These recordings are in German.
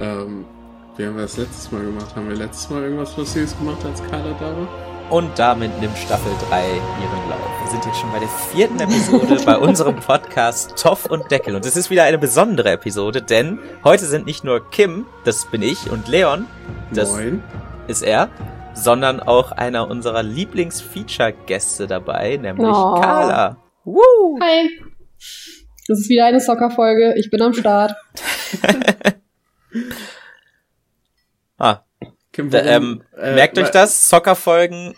Ähm, wie haben wir das letztes Mal gemacht? Haben wir letztes Mal irgendwas Lustiges gemacht, als Carla da war? Und damit nimmt Staffel 3 ihren Lauf. Wir sind jetzt schon bei der vierten Episode bei unserem Podcast Toff und Deckel. Und es ist wieder eine besondere Episode, denn heute sind nicht nur Kim, das bin ich, und Leon, das Moin. ist er, sondern auch einer unserer Lieblings-Feature-Gäste dabei, nämlich Oh. Carla. Woo! Hi. Das ist wieder eine Soccer-Folge. Ich bin am Start. Ah, Kim, da, warum- ähm, äh, merkt euch wa- das, Soccer-Folgen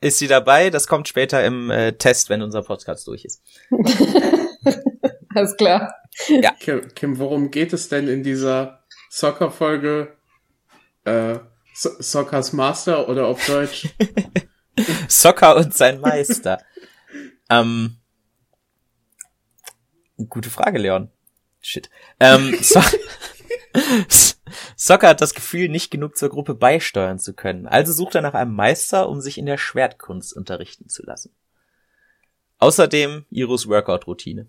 ist sie dabei. Das kommt später im äh, Test, wenn unser Podcast durch ist. Alles klar. Kim, Kim, worum geht es denn in dieser Soccer-Folge? Äh, so Soccers Master oder auf Deutsch? Soccer und sein Meister. ähm, gute Frage, Leon. Shit. Ähm, so Soccer hat das Gefühl, nicht genug zur Gruppe beisteuern zu können. Also sucht er nach einem Meister, um sich in der Schwertkunst unterrichten zu lassen. Außerdem Iros Workout-Routine.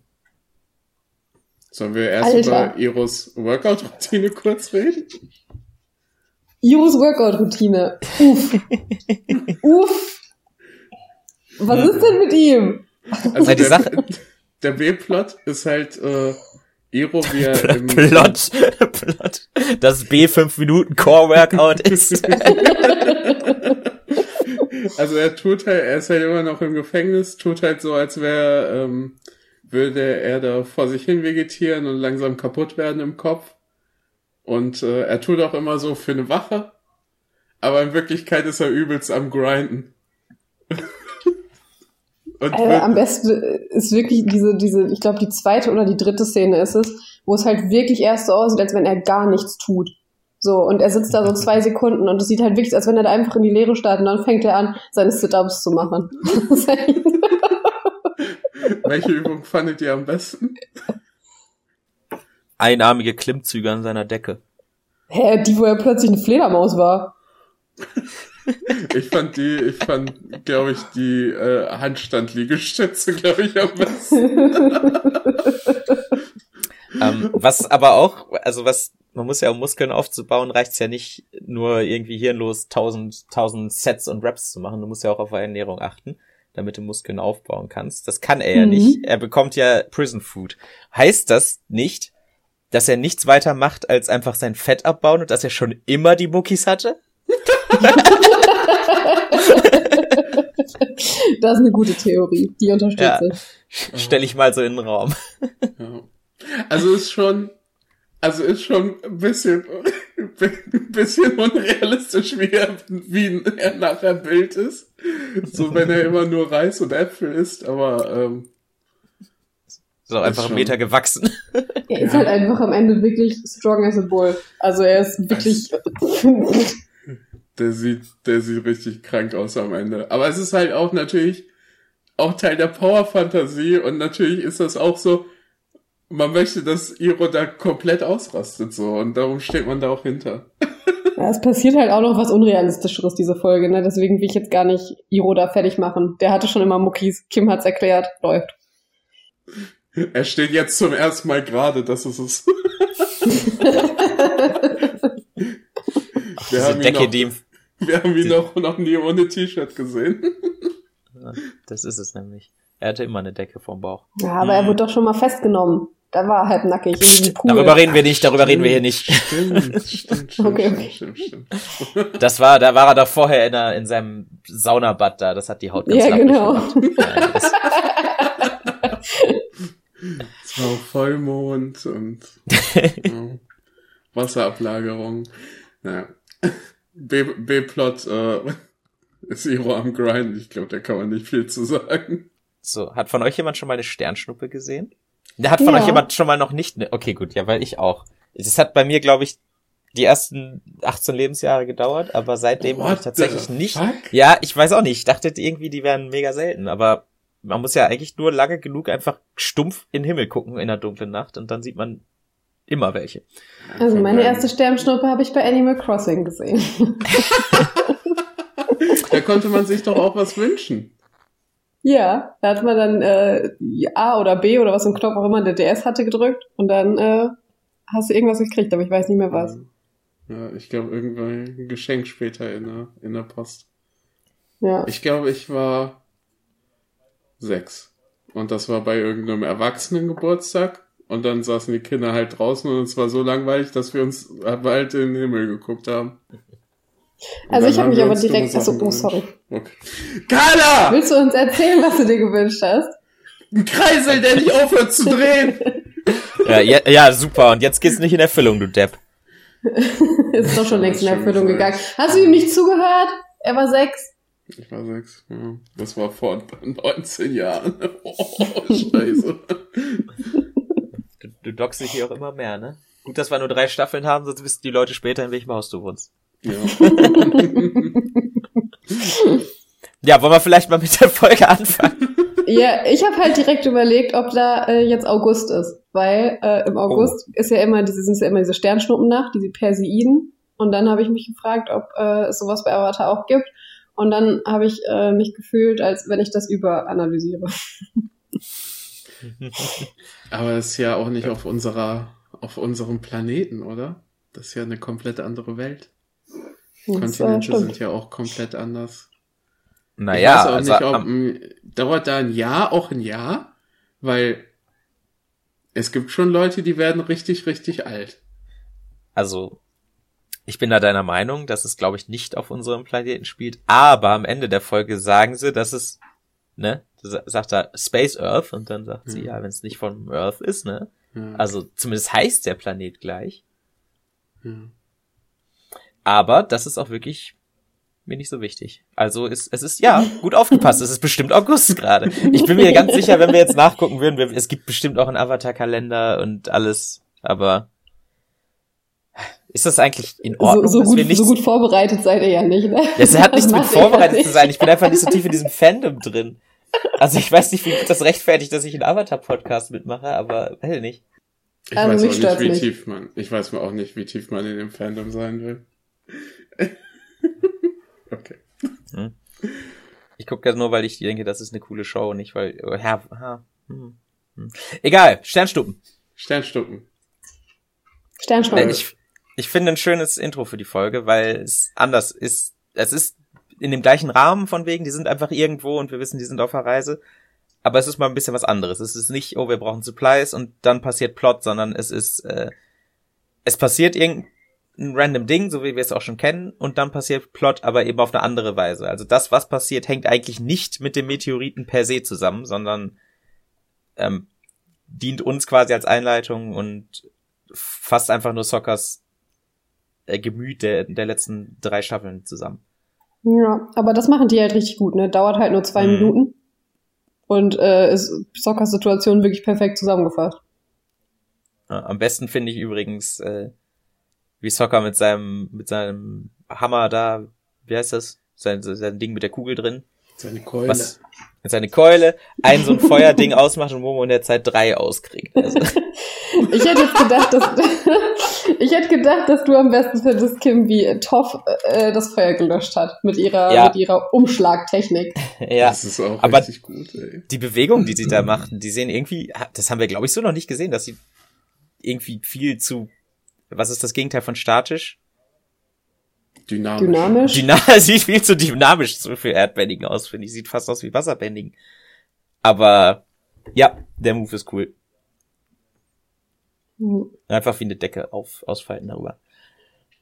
Sollen wir erst Alter. über Iros Workout-Routine kurz reden? Iros Workout-Routine. Uff. Uff. Was ist denn mit ihm? Also die der, Sache- der B-Plot ist halt äh, Iro, wie er im, Plot, Plot. Das B 5 Minuten Core Workout ist. Also er tut halt, er ist halt immer noch im Gefängnis, tut halt so, als wäre, ähm, würde er da vor sich hin vegetieren und langsam kaputt werden im Kopf. Und äh, er tut auch immer so für eine Wache, aber in Wirklichkeit ist er übelst am Grinden. Und Äh, am besten ist wirklich diese, diese, ich glaube, die zweite oder die dritte Szene ist es, wo es halt wirklich erst so aussieht, als wenn er gar nichts tut. So, und er sitzt da so zwei Sekunden und es sieht halt wirklich, aus, als wenn er da einfach in die Leere startet und dann fängt er an, seine Sit-Ups zu machen. Welche Übung fandet ihr am besten? Einarmige Klimmzüge an seiner Decke. Hä, die, wo er plötzlich eine Fledermaus war. Ich fand die, ich fand, glaube ich, die äh, Handstand-Liegestütze, glaube ich, am besten. Ähm, was aber auch, also was, man muss ja, um Muskeln aufzubauen, reicht's ja nicht nur irgendwie hirnlos 1000, 1000 Sets und Reps zu machen. Du musst ja auch auf Ernährung achten, damit du Muskeln aufbauen kannst. Das kann er ja Mhm. nicht. Er bekommt ja Prison Food. Heißt das nicht, dass er nichts weiter macht, als einfach sein Fett abbauen und dass er schon immer die Muckis hatte? Das ist eine gute Theorie. Die unterstütze Ja. ich. Stell ich mal so in den Raum. Ja. Also ist schon, also ist schon ein bisschen, ein bisschen unrealistisch, wie er, wie er nachher Bild ist. So, wenn er immer nur Reis und Äpfel isst, aber, ähm, So einfach schon- einen Meter gewachsen. Er ist Ja. halt einfach am Ende wirklich strong as a bull. Also er ist wirklich. der sieht, der sieht richtig krank aus am Ende. Aber es ist halt auch natürlich auch Teil der Power-Fantasie und natürlich ist das auch so, man möchte, dass Iro da komplett ausrastet so und darum steht man da auch hinter. Ja, es passiert halt auch noch was Unrealistischeres, diese Folge, ne? Deswegen will ich jetzt gar nicht Iro da fertig machen. Der hatte schon immer Muckis. Kim hat's erklärt. Läuft. Er steht jetzt zum ersten Mal gerade, das ist es. Wir Diese Decke, die ihm Wir haben ihn noch, noch nie ohne T-Shirt gesehen. Das ist es nämlich. Er hatte immer eine Decke vorm Bauch. Ja, aber er wurde doch schon mal festgenommen. Da war er halbnackig in diesem Psst, Pool. darüber reden wir nicht, darüber reden wir hier nicht. Stimmt, stimmt, stimmt, Okay, stimmt, okay. stimmt, stimmt. Das war, da war er doch vorher in, einer, in seinem Saunabad da. Das hat die Haut ganz Ja, genau. gemacht. Es war auch Vollmond und ja, Wasserablagerung. Naja. B- B-Plot äh, ist Iro am Grind. Ich glaube, da kann man nicht viel zu sagen. so, hat von euch jemand schon mal eine Sternschnuppe gesehen? Da hat von Ja. euch jemand schon mal noch nicht eine. Okay, gut, ja, weil ich auch. Es hat bei mir, glaube ich, die ersten 18 Lebensjahre gedauert, aber seitdem habe ich tatsächlich nicht. fuck? Ja, ich weiß auch nicht. Ich dachte irgendwie, die wären mega selten, aber man muss ja eigentlich nur lange genug einfach stumpf in den Himmel gucken in der dunklen Nacht und dann sieht man immer welche. Also meine erste Sternschnuppe habe ich bei Animal Crossing gesehen. Da konnte man sich doch auch was wünschen. ja, da hat man dann äh, A oder B oder was ein Knopf auch immer der DS hatte gedrückt und dann äh, hast du irgendwas gekriegt, aber ich weiß nicht mehr was. Ja, ich glaube, irgendwann ein Geschenk später in der, in der Post. Ja. Ich glaube, ich war sechs. Und das war bei irgendeinem Erwachsenengeburtstag. Und dann saßen die Kinder halt draußen und es war so langweilig, dass wir uns bald in den Himmel geguckt haben. Und Also ich habe mich aber direkt. Achso, oh, sorry. Okay. Carla! Willst du uns erzählen, was du dir gewünscht hast? Ein Kreisel, der nicht aufhört zu drehen! Ja, ja, ja, super. Und jetzt geht's nicht in Erfüllung, du Depp. Ist doch schon längst in Erfüllung gegangen. Hast du ihm nicht zugehört? Er war sechs. Ich war sechs, ja. Das war vor 19 Jahren. Oh, scheiße. Du, dockst dich hier auch immer mehr, ne? Gut, dass wir nur drei Staffeln haben, sonst wissen die Leute später, in welchem Haus du wohnst. Ja. Ja, wollen wir vielleicht mal mit der Folge anfangen? Ja, ich habe halt direkt überlegt, ob da äh, jetzt August ist, weil äh, im August ist ja immer diese sind ja immer diese Sternschnuppennacht, diese Perseiden. Und dann habe ich mich gefragt, ob äh, es sowas bei Avatar auch gibt. Und dann habe ich äh, mich gefühlt, als wenn ich das überanalysiere. Aber das ist ja auch nicht auf unserer, auf unserem Planeten, oder? Das ist ja eine komplett andere Welt. Das, Kontinente sind ja auch komplett anders. Naja, ich weiß auch also, nicht, ob, am- m, dauert da ein Jahr auch ein Jahr? Weil es gibt schon Leute, die werden richtig, richtig alt. also ich bin da deiner Meinung, dass es, glaube ich, nicht auf unserem Planeten spielt. Aber am Ende der Folge sagen sie, dass es, ne, sa- sagt er Space Earth und dann sagt sie, Mhm. ja, wenn es nicht von Earth ist, ne. Ja, Also zumindest heißt der Planet gleich. ja. Aber das ist auch wirklich mir nicht so wichtig. Also ist, es ist, ja, gut aufgepasst. Es ist bestimmt August gerade. Ich bin mir ganz sicher, wenn wir jetzt nachgucken würden, wir, es gibt bestimmt auch einen Avatar-Kalender und alles, aber ist das eigentlich in So, Ordnung, so, wir gut, nicht... so gut vorbereitet seid ihr ja nicht, ne? das hat Das nichts mit vorbereitet zu sein. Ich bin einfach nicht so tief in diesem Fandom drin. Also ich weiß nicht, wie das rechtfertigt, dass ich einen Avatar-Podcast mitmache, aber hell nicht. Ich Also weiß mich auch nicht, wie nicht. tief man, ich weiß auch nicht, wie tief man in dem Fandom sein will. okay. Ich gucke das nur, weil ich denke, das ist eine coole Show und nicht, weil... oh, Ja, ha, hm, hm. Egal, Sternstuppen. Sternstuppen. Äh, Sternschnuppen. Ich, ich finde ein schönes Intro für die Folge, weil es anders ist. Es ist in dem gleichen Rahmen von wegen, die sind einfach irgendwo und wir wissen, die sind auf der Reise. Aber es ist mal ein bisschen was anderes. Es ist nicht, oh, wir brauchen Supplies und dann passiert Plot, sondern es ist, äh, es passiert irgendein random Ding, so wie wir es auch schon kennen, und dann passiert Plot, aber eben auf eine andere Weise. Also das, was passiert, hängt eigentlich nicht mit dem Meteoriten per se zusammen, sondern ähm, dient uns quasi als Einleitung und fasst einfach nur Sockers äh, Gemüt der, der letzten drei Staffeln zusammen. Ja, aber das machen die halt richtig gut, ne? Dauert halt nur zwei Mhm. Minuten. Und äh, ist Sockers Situation wirklich perfekt zusammengefasst. Ja, am besten finde ich übrigens, äh, wie Socker mit seinem, mit seinem Hammer da, wie heißt das? Sein, sein Ding mit der Kugel drin. Seine Keule. Was? Mit seine Keule, ein so ein Feuerding ausmacht und Momo in der Zeit drei auskriegt. Also, Ich hätte jetzt gedacht, dass ich hätte gedacht, dass du am besten findest, Kim, wie Toff äh, das Feuer gelöscht hat mit ihrer Ja. mit ihrer Umschlagtechnik. ja. Das ist auch aber- richtig gut, ey. Die Bewegungen, die sie da machten, die sehen irgendwie, das haben wir glaube ich so noch nicht gesehen, dass sie irgendwie viel zu, was ist das Gegenteil von statisch? Dynamisch. Dynamisch. Dynamisch sieht viel zu dynamisch zu für Erdbändigen aus, finde ich. Sieht fast aus wie Wasserbändigen. Aber ja, der Move ist cool. Hm. Einfach wie eine Decke auf, ausfalten darüber.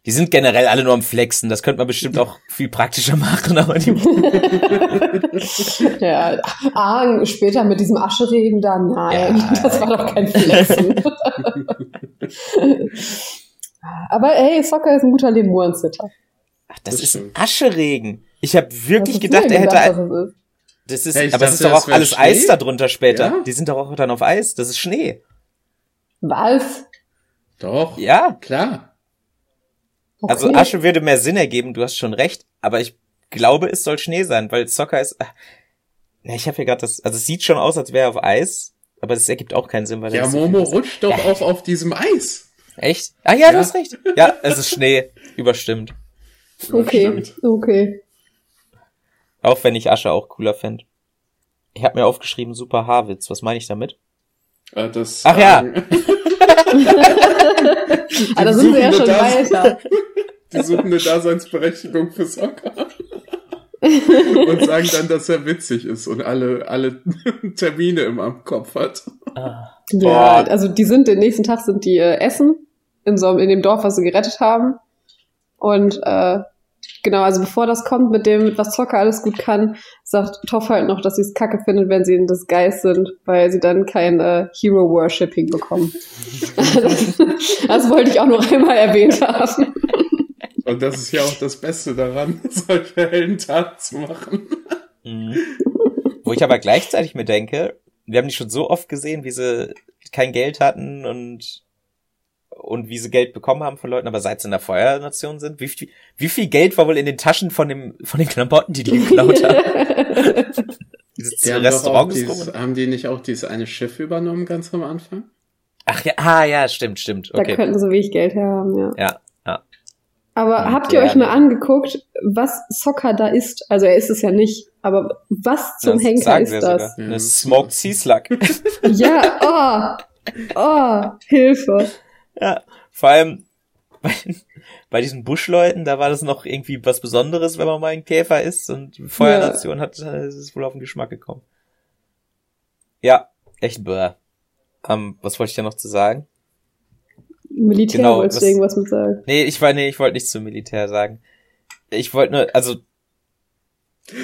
Die sind generell alle nur am Flexen. Das könnte man bestimmt auch viel praktischer machen, aber die, Ja, ah, später mit diesem Ascheregen da, nein, Ja. das war doch kein Flexen. Aber hey, Soccer ist ein guter Lemurensitter. Das Das ist stimmt. Ascheregen. Ich habe wirklich gedacht, du er hätte gedacht, ein, es das ist, Hey, aber es ist doch auch alles Schnee. Eis darunter später. Ja. Die sind doch auch dann auf Eis. Das ist Schnee. Was? Doch. Ja. Klar. Okay. Also Asche würde mehr Sinn ergeben, du hast schon recht, aber ich glaube, es soll Schnee sein, weil Soccer ist. ach, Na, ich habe hier gerade das. Also es sieht schon aus, als wäre er auf Eis, aber das ergibt auch keinen Sinn, weil Ja, so Momo Wasser. rutscht doch auch auf diesem Eis. Echt? Ah ja, du Ja. hast recht. Ja, es ist Schnee. Überstimmt. Okay, Stimmt. okay. Auch wenn ich Asche auch cooler fände. Ich habe mir aufgeschrieben, super Haarwitz. Was meine ich damit? Äh, das, Ach ja. Ah, da sind wir ja schon weiter. die suchen eine Daseinsberechtigung für Soccer. und sagen dann, dass er witzig ist und alle, alle Termine immer am Kopf hat. Ah. Ja, also die sind, den nächsten Tag sind die äh, essen in so in dem Dorf, was sie gerettet haben. Und äh, genau, also bevor das kommt mit dem, was Zocker alles gut kann, sagt Toff halt noch, dass sie es kacke findet, wenn sie in das Geist sind, weil sie dann kein äh, Hero-Worshipping bekommen. das, das wollte ich auch noch einmal erwähnt haben. Und das ist ja auch das Beste daran, solche Heldentaten zu machen. Mhm. Wo ich aber gleichzeitig mir denke, wir haben die schon so oft gesehen, wie sie kein Geld hatten und und wie sie Geld bekommen haben von Leuten, aber seit sie in der Feuernation sind, wie viel, wie viel Geld war wohl in den Taschen von dem von den Klamotten, die die geklaut haben? Dieses die haben, Restaurants dieses, haben die nicht auch dieses eine Schiff übernommen ganz am Anfang? Ach ja, ah ja, stimmt, stimmt. Okay. Da könnten sie wenig Geld haben, ja. Ja, ja. Aber und habt ihr euch mal angeguckt, was Soccer da ist? Also er ist es ja nicht, aber was zum das Henker ist das? Ja. Eine Smoked Sea Slug. ja, oh, oh, Hilfe. Ja, vor allem bei, bei diesen Buschleuten, da war das noch irgendwie was Besonderes, wenn man mal ein Käfer ist und Feuernation ja. hat, ist es wohl auf den Geschmack gekommen. Ja, echt bäh. Um, was wollte ich da noch zu sagen? Militär genau, wolltest du irgendwas mit sagen? Nee, ich war, nee, ich wollte nichts zum Militär sagen. Ich wollte nur, also.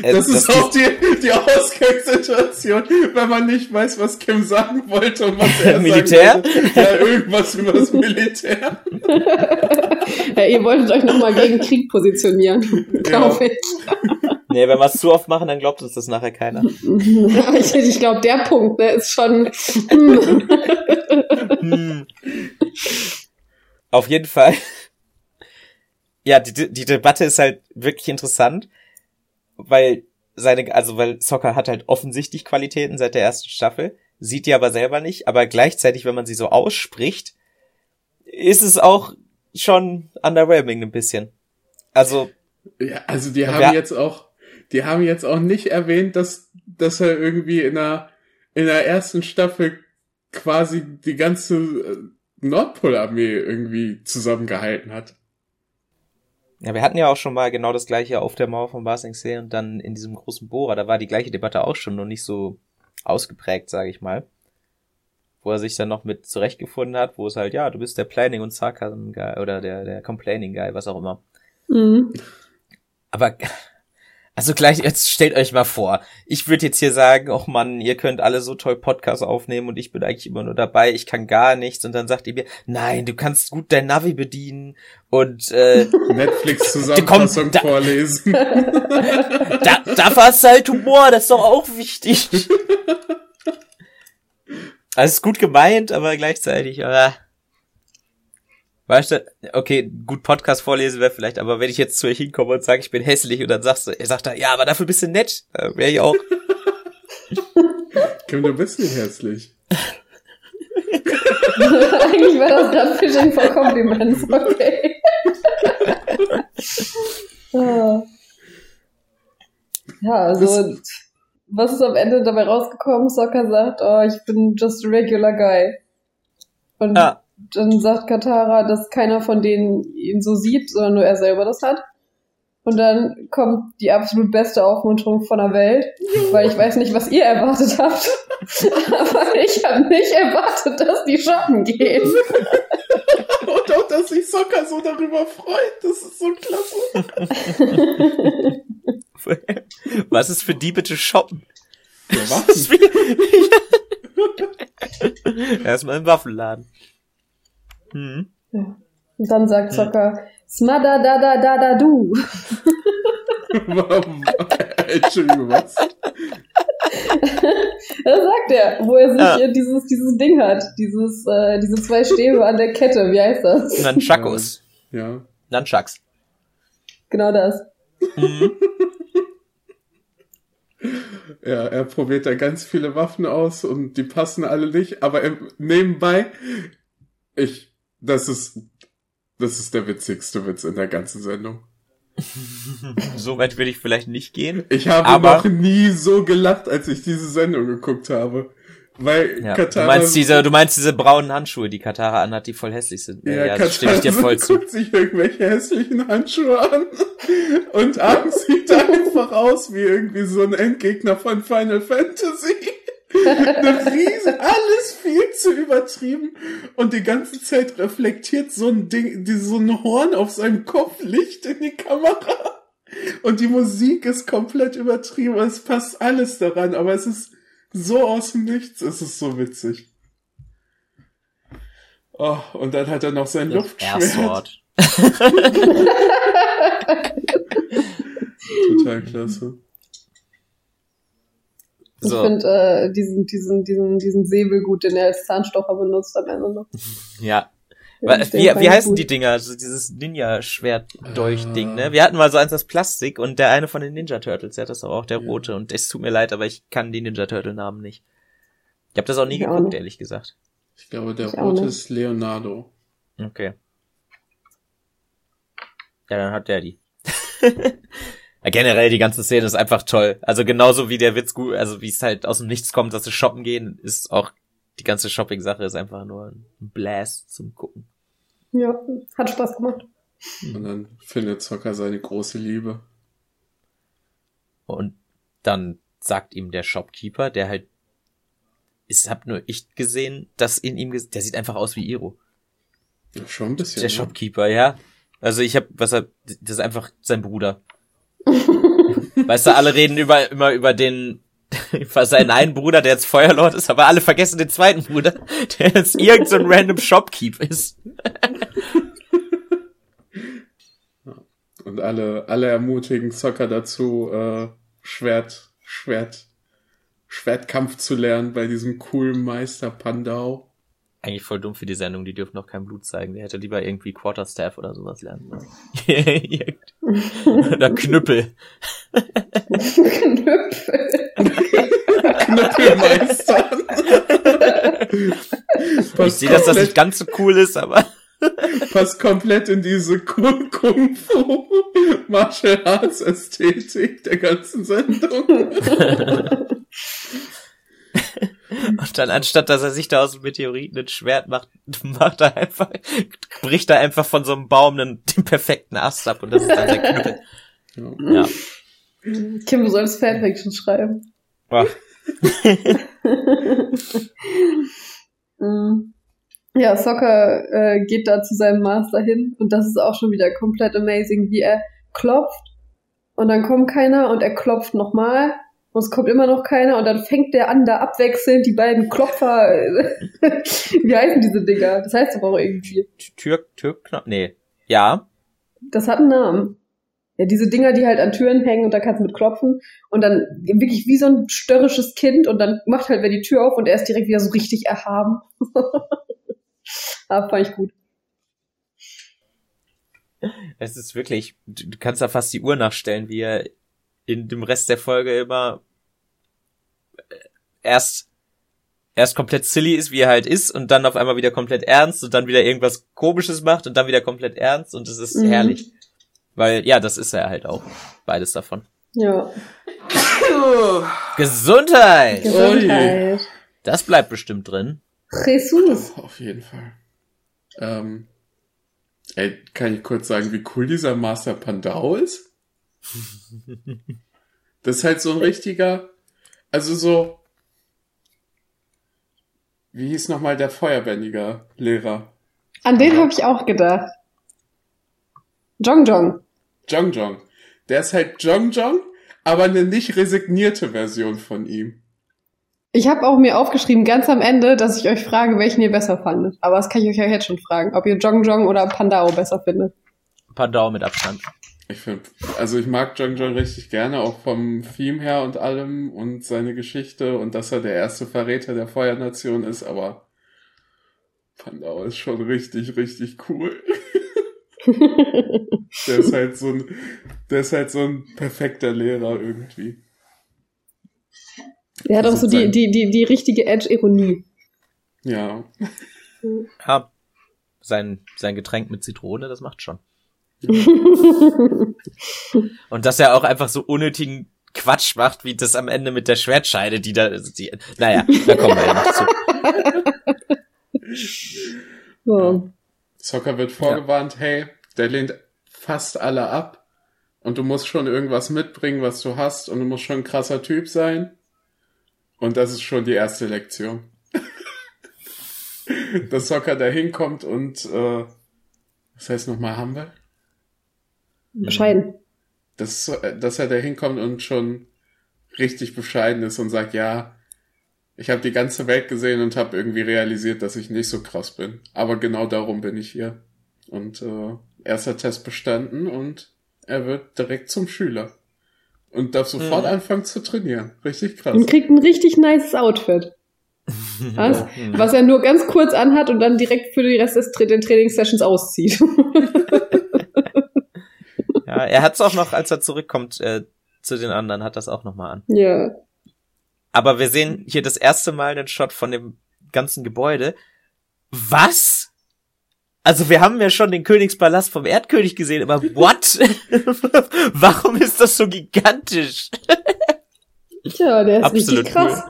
Äh, das, das ist auch die, die Ausgangssituation, wenn man nicht weiß, was Kim sagen wollte und was er Militär? sagen wollte. Ja, irgendwas über das Militär. ja, ihr wolltet euch nochmal gegen Krieg positionieren, glaube ich. Nee, wenn wir es zu oft machen, dann glaubt uns das nachher keiner. ich, ich glaube, der Punkt ne, ist schon. hm. Auf jeden Fall. Ja, die, die Debatte ist halt wirklich interessant, weil seine, also weil Soccer hat halt offensichtlich Qualitäten seit der ersten Staffel, sieht die aber selber nicht, aber gleichzeitig, wenn man sie so ausspricht, ist es auch schon underwhelming ein bisschen. Also. Ja, also die haben jetzt auch, die haben jetzt auch nicht erwähnt, dass, dass er irgendwie in der, in der ersten Staffel quasi die ganze äh, Nordpolarmee irgendwie zusammengehalten hat. Ja, wir hatten ja auch schon mal genau das gleiche auf der Mauer von Basingsee und dann in diesem großen Bohrer, da war die gleiche Debatte auch schon noch nicht so ausgeprägt, sage ich mal. Wo er sich dann noch mit zurechtgefunden hat, wo es halt, ja, du bist der Planning und Sarcasm Guy oder der, der Complaining Guy, was auch immer. Mhm. Aber also gleich, jetzt stellt euch mal vor, ich würde jetzt hier sagen, ach Mann, ihr könnt alle so toll Podcasts aufnehmen und ich bin eigentlich immer nur dabei, ich kann gar nichts und dann sagt ihr mir, nein, du kannst gut dein Navi bedienen und äh, Netflix Zusammenfassung da, vorlesen. da, da war's halt Humor, das ist doch auch wichtig. Also ist gut gemeint, aber gleichzeitig, äh, Weißt du, okay, gut Podcast vorlesen wäre vielleicht, aber wenn ich jetzt zu euch hinkomme und sage, ich bin hässlich und dann sagst du, er sagt da, ja, aber dafür bist du nett, wäre ich auch. Kim, du bist nicht hässlich. Eigentlich war das gerade Fishing for Compliments, okay. ja, also, was ist am Ende dabei rausgekommen? Soccer sagt, oh, ich bin just a regular guy. Und ah dann sagt Katara, dass keiner von denen ihn so sieht, sondern nur er selber das hat. Und dann kommt die absolut beste Aufmunterung von der Welt, weil ich weiß nicht, was ihr erwartet habt. Aber ich habe nicht erwartet, dass die shoppen gehen. Und auch, dass sich Sokka so darüber freut. Das ist so klasse. Was ist für die bitte shoppen? Ja, Waffen. Erstmal im Waffenladen. Mhm. Ja. Und dann sagt Zocker, Smada da da da da du. Entschuldigung, was? Das sagt er, wo er sich ja. dieses, dieses Ding hat, dieses, äh, diese zwei Stäbe an der Kette, wie heißt das? Nunchakos. Ja. Nunchucks. Genau das. Mhm. Ja, er probiert da ganz viele Waffen aus und die passen alle nicht, aber nebenbei, ich das ist, das ist der witzigste Witz in der ganzen Sendung. so weit will ich vielleicht nicht gehen. Ich habe aber noch nie so gelacht, als ich diese Sendung geguckt habe. Weil Ja. Katara. Du meinst diese, du meinst diese braunen Handschuhe, die Katara anhat, die voll hässlich sind. ja, ja das stimme ich dir voll zu. guckt sich irgendwelche hässlichen Handschuhe an und Arm sieht einfach aus wie irgendwie so ein Endgegner von Final Fantasy. Eine riesen, alles viel zu übertrieben und die ganze Zeit reflektiert so ein Ding, die, so ein Horn auf seinem Kopf Licht in die Kamera. Und die Musik ist komplett übertrieben, es passt alles daran, aber es ist so aus dem Nichts, es ist so witzig. Oh, und dann hat er noch sein Luftschwert. Airsword. Total klasse. Ich So, finde äh, diesen, diesen, diesen, diesen Säbel gut, den er als Zahnstocher benutzt am Ende noch. ja. Wie, ich wie heißen gut. die Dinger? Also dieses Ninja-Schwert-Dolch-Ding, ne? Wir hatten mal so eins als Plastik und der eine von den Ninja Turtles, der hat das aber auch, der Ja. rote. Und es tut mir leid, aber ich kann die Ninja Turtle-Namen nicht. Ich habe das auch nie Ich auch geguckt, nicht. ehrlich gesagt. Ich glaube, der Ich auch rote ist Leonardo. Okay. Ja, dann hat der die. ja, generell, die ganze Szene ist einfach toll. Also genauso wie der Witz gut, also wie es halt aus dem Nichts kommt, dass sie shoppen gehen, ist auch die ganze Shopping-Sache ist einfach nur ein Blast zum Gucken. Ja, hat Spaß gemacht. Und dann findet Zocker seine große Liebe. Und dann sagt ihm der Shopkeeper, der halt, ich hab nur ich gesehen, dass in ihm, der sieht einfach aus wie Iro. Ja, schon ein bisschen. Der ne? Shopkeeper, ja. Also ich hab, was er, das ist einfach sein Bruder. weißt du, alle reden über, immer über den, über seinen einen Bruder, der jetzt Feuerlord ist, aber alle vergessen den zweiten Bruder, der jetzt irgend so ein random Shopkeep ist. Und alle, alle ermutigen Zocker dazu, äh, Schwert, Schwert, Schwertkampf zu lernen bei diesem coolen Meister Pandau. Eigentlich voll dumm für die Sendung, die dürfen noch kein Blut zeigen. Der hätte lieber irgendwie Quarterstaff oder sowas lernen sollen. oder Knüppel. Knüppel. Knüppelmeister. Ich sehe, dass das nicht ganz so cool ist, aber passt komplett in diese Kung Kung Fu Martial Arts Ästhetik der ganzen Sendung. Und dann anstatt, dass er sich da aus dem Meteoriten ein Schwert macht, macht er einfach, bricht er einfach von so einem Baum einen, den perfekten Ast ab und das ist dann sein Knüppel. Ja. Kim, du sollst Fanfiction schreiben. Mm. Ja, Soccer äh, geht da zu seinem Master hin und das ist auch schon wieder komplett amazing, wie er klopft und dann kommt keiner und er klopft nochmal und es kommt immer noch keiner und dann fängt der an, da abwechselnd die beiden Klopfer, wie heißen diese Dinger? Das heißt aber auch irgendwie. Tür, Türknopf, nee. Ja. Das hat einen Namen. Ja, diese Dinger, die halt an Türen hängen und da kannst du mit klopfen und dann wirklich wie so ein störrisches Kind und dann macht halt wer die Tür auf und er ist direkt wieder so richtig erhaben. Aber fand ich gut. Es ist wirklich, du kannst da fast die Uhr nachstellen, wie er in dem Rest der Folge immer äh, erst erst komplett silly ist, wie er halt ist, und dann auf einmal wieder komplett ernst und dann wieder irgendwas komisches macht und dann wieder komplett ernst und es ist Mhm. herrlich. Weil, ja, das ist er halt auch. Beides davon. Ja. Gesundheit! Gesundheit. Das bleibt bestimmt drin. Jesus. Auf jeden Fall. Ähm, ey, kann ich kurz sagen, wie cool dieser Master Pandau ist? Das ist halt so ein richtiger, also so, wie hieß nochmal der Feuerbändiger Lehrer? An den habe ich auch gedacht. Jong Jong. Jong Jong. Der ist halt Jong Jong, aber eine nicht resignierte Version von ihm. Ich habe auch mir aufgeschrieben, ganz am Ende, dass ich euch frage, welchen ihr besser fandet. Aber das kann ich euch ja jetzt schon fragen, ob ihr Jong Jong oder Pandao besser findet. Pandau mit Abstand. Ich finde, also ich mag Jong Jong richtig gerne, auch vom Theme her und allem und seine Geschichte und dass er der erste Verräter der Feuernation ist, aber Pandau ist schon richtig, richtig cool. Der ist halt so ein, der ist halt so ein perfekter Lehrer irgendwie. Er hat auch so die, die, die, die richtige Edge-Ironie. Ja. Ja. Sein, sein Getränk mit Zitrone, das macht schon. Und dass er auch einfach so unnötigen Quatsch macht, wie das am Ende mit der Schwertscheide, die da, die, naja, da kommen wir ja noch zu. So. Soccer wird vorgewarnt, hey, der lehnt fast alle ab und du musst schon irgendwas mitbringen, was du hast und du musst schon ein krasser Typ sein. Und das ist schon die erste Lektion. Dass Soccer da hinkommt und äh, was heißt nochmal Humble? Bescheiden. Dass, dass er da hinkommt und schon richtig bescheiden ist und sagt, ja, ich habe die ganze Welt gesehen und habe irgendwie realisiert, dass ich nicht so krass bin. Aber genau darum bin ich hier. Und äh, erster Test bestanden und er wird direkt zum Schüler. Und darf sofort Mhm. anfangen zu trainieren. Richtig krass. Und kriegt ein richtig nices Outfit. Was? Was er nur ganz kurz anhat und dann direkt für die Rest des Tra den Trainingssessions auszieht. Ja, er hat's auch noch, als er zurückkommt äh, zu den anderen, hat das auch noch mal an. ja. Aber wir sehen hier das erste Mal einen Shot von dem ganzen Gebäude. Was? Also wir haben ja schon den Königspalast vom Erdkönig gesehen, aber what? Warum ist das so gigantisch? Tja, der ist Absolut richtig krass.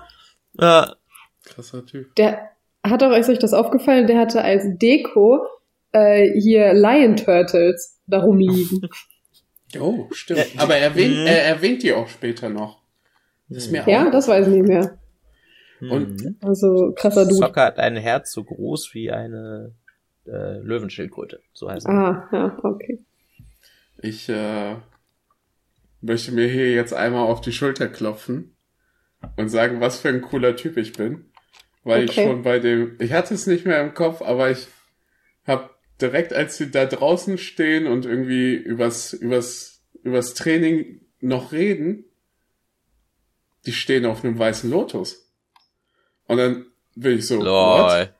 Ja, Krasser Typ. Der hat auch, ist euch das aufgefallen, der hatte als Deko äh, hier Lion Turtles da rumliegen. Oh, stimmt. Ja, Aber er erwähnt, mhm. er erwähnt die auch später noch. Das ist mir ja, auch. das weiß ich nicht mehr. Und- Mhm. Also krasser Dude. Soccer hat ein Herz so groß wie eine äh, Löwenschildkröte, so heißt es. Ah, ja, okay. Ich äh, möchte mir hier jetzt einmal auf die Schulter klopfen und sagen, was für ein cooler Typ ich bin. Weil ich Okay. schon bei dem, ich hatte es nicht mehr im Kopf, aber ich habe direkt, als sie da draußen stehen und irgendwie übers, übers, übers Training noch reden, die stehen auf einem weißen Lotus. Und dann bin ich so, what?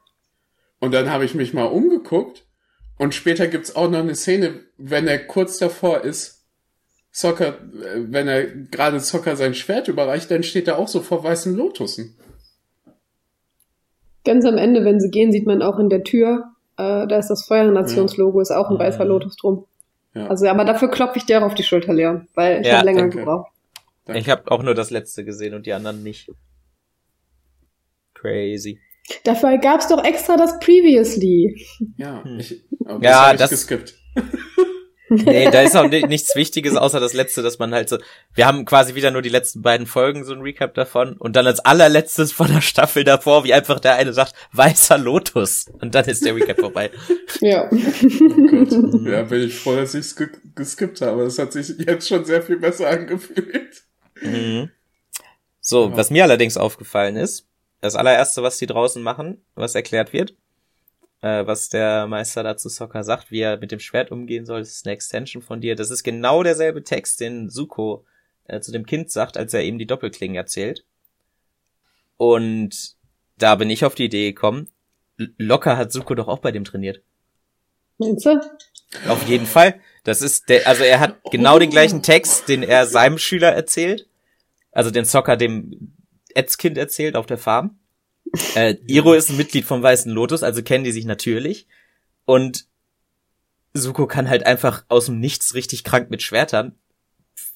Und dann habe ich mich mal umgeguckt und später gibt's auch noch eine Szene, wenn er kurz davor ist, Soccer, äh, wenn er gerade Soccer sein Schwert überreicht, dann steht er auch so vor weißen Lotussen. Ganz am Ende, wenn sie gehen, sieht man auch in der Tür, äh, da ist das Feuernationslogo, ist auch ein weißer Mhm. Lotus drum. Ja, Also, aber dafür klopfe ich dir auch auf die Schulter, Leon, weil ich Ja, habe länger danke. gebraucht. danke. Ich habe auch nur das letzte gesehen und die anderen nicht. Crazy. Dafür gab's doch extra das Previously. ja, Hm. ich, aber Ja, das habe ich das- geskippt. Nee, da ist auch ni- nichts Wichtiges, außer das letzte, dass man halt so, wir haben quasi wieder nur die letzten beiden Folgen, so ein Recap davon, und dann als allerletztes von der Staffel davor, wie einfach der eine sagt, weißer Lotus, und dann ist der Recap vorbei. Ja. Oh ja, bin ich froh, dass ich es ge geskippt habe. Das hat sich jetzt schon sehr viel besser angefühlt. Mhm. So, Ja. was mir allerdings aufgefallen ist, das allererste, was die draußen machen, was erklärt wird, äh, was der Meister dazu Soccer sagt, wie er mit dem Schwert umgehen soll, das ist eine Extension von dir. Das ist genau derselbe Text, den Suko äh, zu dem Kind sagt, als er ihm die Doppelklingen erzählt. Und da bin ich auf die Idee gekommen, locker hat Suko doch auch bei dem trainiert. Meinst du? Auf jeden Fall. Das ist der, also er hat genau den gleichen Text, den er seinem Schüler erzählt. Also den Soccer dem Edskind erzählt auf der Farm. Äh, Iro ist ein Mitglied vom Weißen Lotus, also kennen die sich natürlich. Und Suko kann halt einfach aus dem Nichts richtig krank mit Schwertern.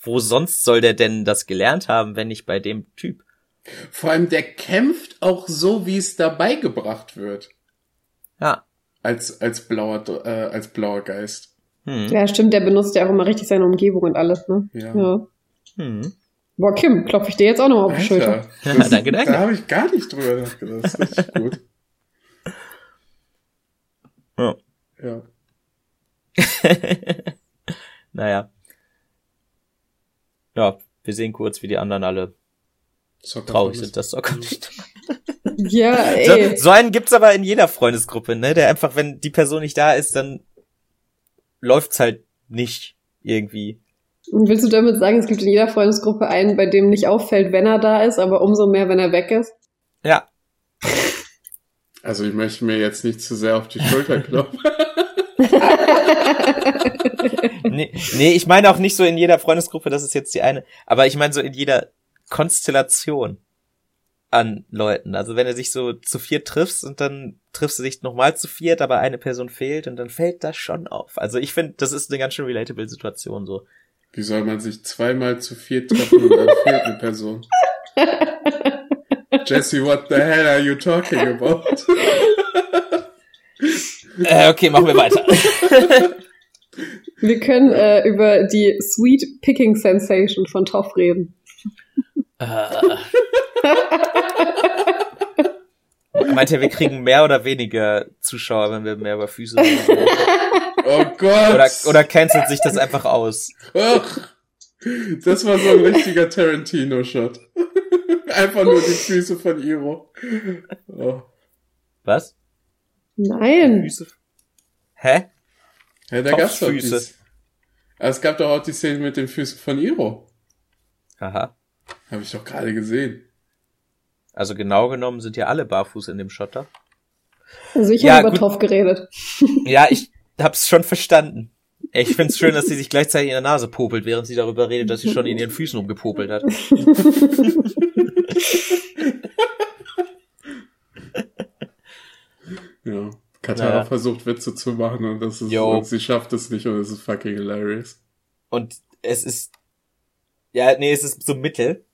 Wo sonst soll der denn das gelernt haben, wenn nicht bei dem Typ? Vor allem, der kämpft auch so, wie es dabei gebracht wird. Ja. Als, als blauer, äh, als blauer Geist. Hm. Ja, stimmt, der benutzt ja auch immer richtig seine Umgebung und alles, ne? Ja. Ja. Hm. Boah, Kim, klopfe ich dir jetzt auch nochmal auf die Schulter. Das, Danke, danke. Da habe ich gar nicht drüber nachgedacht. Das ist richtig gut. Ja. Ja. naja. Ja, wir sehen kurz, wie die anderen alle Soccer traurig sind, dass Soccer nicht Ja, So, ey. so einen gibt's aber in jeder Freundesgruppe, ne? Der einfach, wenn die Person nicht da ist, dann läuft's halt nicht irgendwie. Und willst du damit sagen, es gibt in jeder Freundesgruppe einen, bei dem nicht auffällt, wenn er da ist, aber umso mehr, wenn er weg ist? Ja. Also ich möchte mir jetzt nicht zu sehr auf die Schulter klopfen. Nee, nee, ich meine auch nicht so in jeder Freundesgruppe, das ist jetzt die eine, aber ich meine so in jeder Konstellation an Leuten. Also wenn du sich so zu viert triffst und dann triffst du dich nochmal zu viert, aber eine Person fehlt und dann fällt das schon auf. Also ich finde, das ist eine ganz schön relatable Situation so. Wie soll man sich zweimal zu viert treffen und dann fehlt eine Person? Jesse, what the hell are you talking about? Äh, okay, machen wir weiter. Wir können äh, über die Sweet Picking Sensation von Toff reden. Äh. Meint ihr, wir kriegen mehr oder weniger Zuschauer, wenn wir mehr über Füße reden? Oh Gott! Oder, oder cancelt sich das einfach aus? Ach, das war so ein richtiger Tarantino-Shot. Einfach nur die Füße von Iro. Oh. Was? Nein. Füße? Hä? Ja, da gab's doch Kopffüße. dies. Aber es gab doch auch die Szene mit den Füßen von Iro. Aha. Habe ich doch gerade gesehen. Also genau genommen sind ja alle barfuß in dem Schotter. Also ich Ja, habe über. Toff geredet. Ja, ich hab's schon verstanden. Ich find's schön, dass sie sich gleichzeitig in der Nase popelt, während sie darüber redet, dass sie schon in ihren Füßen rumgepopelt hat. Ja. Katara Ja. versucht Witze zu machen und das ist, und sie schafft es nicht und es ist fucking hilarious. Und es ist, ja, nee, es ist so mittel,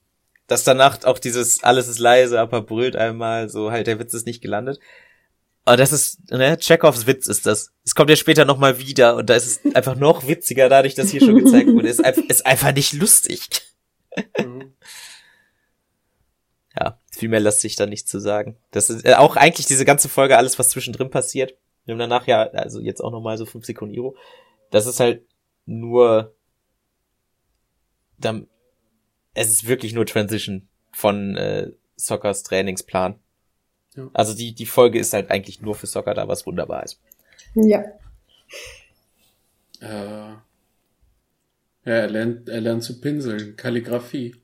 dass danach auch dieses alles ist leise, aber brüllt einmal, so halt der Witz ist nicht gelandet. Aber das ist, ne, Chekhovs Witz ist das. Es kommt ja später nochmal wieder und da ist es einfach noch witziger, dadurch, dass hier schon gezeigt wurde. Es ist, einfach- ist einfach nicht lustig. Ja, viel mehr lässt sich da nicht zu sagen. Das ist äh, auch eigentlich diese ganze Folge, alles, was zwischendrin passiert. Wir haben danach ja, also jetzt auch nochmal so fünf Sekunden Iro. Das ist halt nur, dann, es ist wirklich nur Transition von äh, Soccers Trainingsplan. Ja. Also die, die Folge ist halt eigentlich nur für Soccer da, was wunderbar ist. Ja. Äh, ja, er lernt, er lernt zu pinseln, Kalligrafie.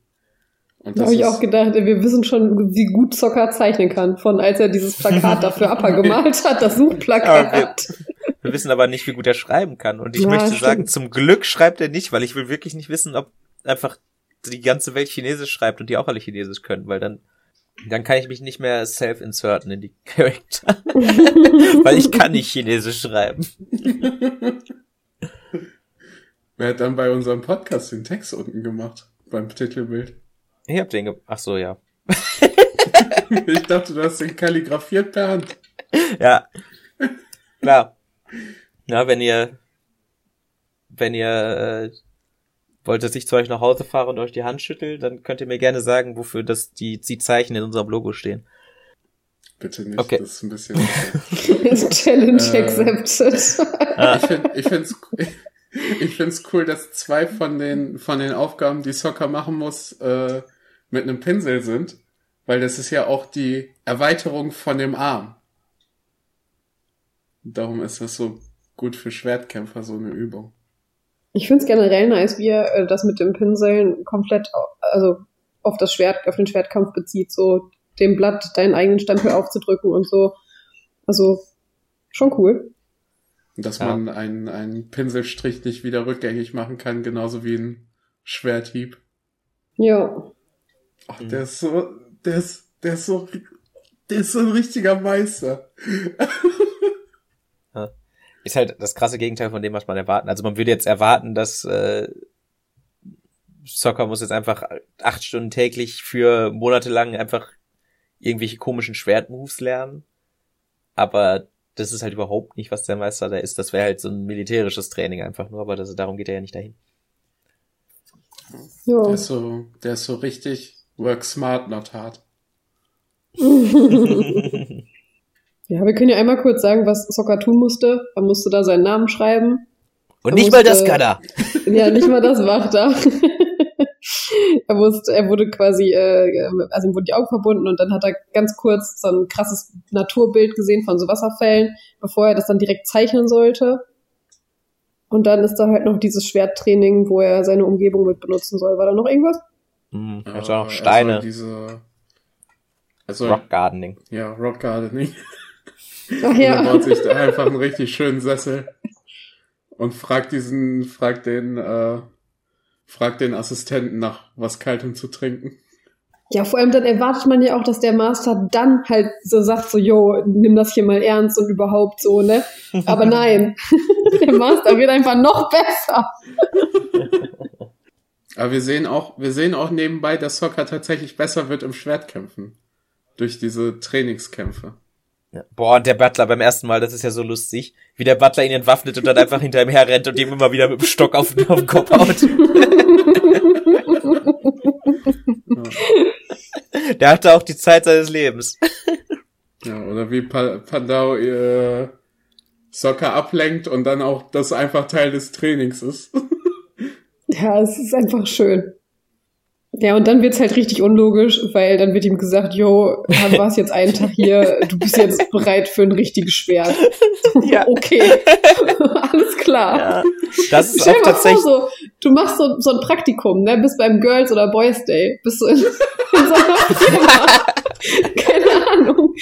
Und Da habe ich auch gedacht, wir wissen schon, wie gut Zocker zeichnen kann, von als er dieses Plakat dafür Appa gemalt hat, das Suchplakat. Wir wissen aber nicht, wie gut er schreiben kann. Und ich Ja, möchte stimmt. sagen, zum Glück schreibt er nicht, weil ich will wirklich nicht wissen, ob einfach die ganze Welt Chinesisch schreibt und die auch alle Chinesisch können, weil dann, dann kann ich mich nicht mehr self-inserten in die Charakter. weil ich kann nicht Chinesisch schreiben. Wer hat dann bei unserem Podcast den Text unten gemacht? Beim Titelbild. Ich hab den ge Ach so, ja. Ich dachte, du hast den kalligrafiert per Hand. Ja. Klar. Ja, wenn ihr, wenn ihr äh, wollt, dass ich zu euch nach Hause fahre und euch die Hand schüttel, dann könnt ihr mir gerne sagen, wofür das die, die Zeichen in unserem Logo stehen. Bitte nicht, Okay. das ist ein bisschen. Challenge Äh. accepted. ich finde ich find's, ich find's cool, dass zwei von den, von den Aufgaben, die Soccer machen muss, äh, mit einem Pinsel sind. Weil das ist ja auch die Erweiterung von dem Arm. Darum ist das so gut für Schwertkämpfer, so eine Übung. Ich finde es generell nice, wie er äh, das mit dem Pinseln komplett, also auf das Schwert, auf den Schwertkampf bezieht, so dem Blatt deinen eigenen Stempel aufzudrücken und so. Also schon cool. Dass Ja. man einen, einen Pinselstrich nicht wieder rückgängig machen kann, genauso wie ein Schwerthieb. Ja. Ach, Mhm. der ist so, der ist, der ist so, der ist so ein richtiger Meister. Ist halt das krasse Gegenteil von dem, was man erwarten. Also man würde jetzt erwarten, dass äh, Soccer muss jetzt einfach acht Stunden täglich für monatelang einfach irgendwelche komischen Schwertmoves lernen. Aber das ist halt überhaupt nicht, was der Meister da ist. Das wäre halt so ein militärisches Training einfach nur, aber das, darum geht er ja nicht dahin. Der Ja. ist so, der ist so richtig work smart, not hard. ja, wir können ja einmal kurz sagen, was Soccer tun musste. Er musste da seinen Namen schreiben. Und Er nicht mal das musste- kann er. Ja, nicht mal das macht er. er wusste, er wurde quasi, äh, also ihm wurden die Augen verbunden und dann hat er ganz kurz so ein krasses Naturbild gesehen von so Wasserfällen, bevor er das dann direkt zeichnen sollte. Und dann ist da halt noch dieses Schwerttraining, wo er seine Umgebung mit benutzen soll. War da noch irgendwas? Hm, Äh, also auch er Steine, soll Diese, also, Rock Gardening. ja, Rock Gardening. Ach Und er ja. baut sich da einfach einen richtig schönen Sessel und fragt diesen, fragt den, äh, fragt den Assistenten nach was Kaltem zu trinken. Ja, vor allem dann erwartet man ja auch, dass der Master dann halt so sagt, so, yo, nimm das hier mal ernst und überhaupt so, ne? Aber nein, der Master wird einfach noch besser. Aber wir sehen auch, wir sehen auch nebenbei, dass Sokka tatsächlich besser wird im Schwertkämpfen. Durch diese Trainingskämpfe. Ja. Boah, und der Butler beim ersten Mal, das ist ja so lustig, wie der Butler ihn entwaffnet und dann einfach hinter ihm herrennt und ihm immer wieder mit dem Stock auf, auf den Kopf haut. der hatte auch die Zeit seines Lebens. Ja, oder wie pa Pandau ihr Soccer ablenkt und dann auch das einfach Teil des Trainings ist. Ja, es ist einfach schön. Ja, und dann wird's halt richtig unlogisch, weil dann wird ihm gesagt, jo, du warst jetzt einen Tag hier, du bist jetzt bereit für ein richtiges Schwert. Ja. Okay, alles klar. Ja. Das ist Stell auch tatsächlich. vor, so, du machst so, so ein Praktikum, ne, bist beim Girls oder Boys Day, bist du in, in so einer Firma, keine Ahnung.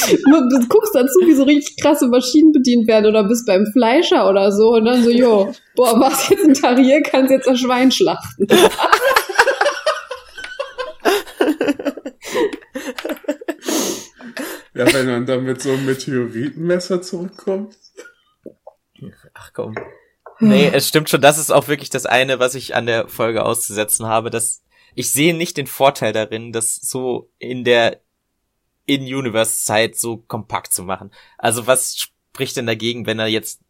Du, du guckst dazu, wie so richtig krasse Maschinen bedient werden oder bist beim Fleischer oder so und dann so, jo, boah, machst jetzt ein Tarier, kannst jetzt ein Schwein schlachten. Ja, wenn man dann mit so einem Meteoritenmesser zurückkommt. Ach komm. Nee, es stimmt schon, das ist auch wirklich das eine, was ich an der Folge auszusetzen habe, dass ich sehe nicht den Vorteil darin, das so in der In-Universe-Zeit so kompakt zu machen. Also was spricht denn dagegen, wenn er jetzt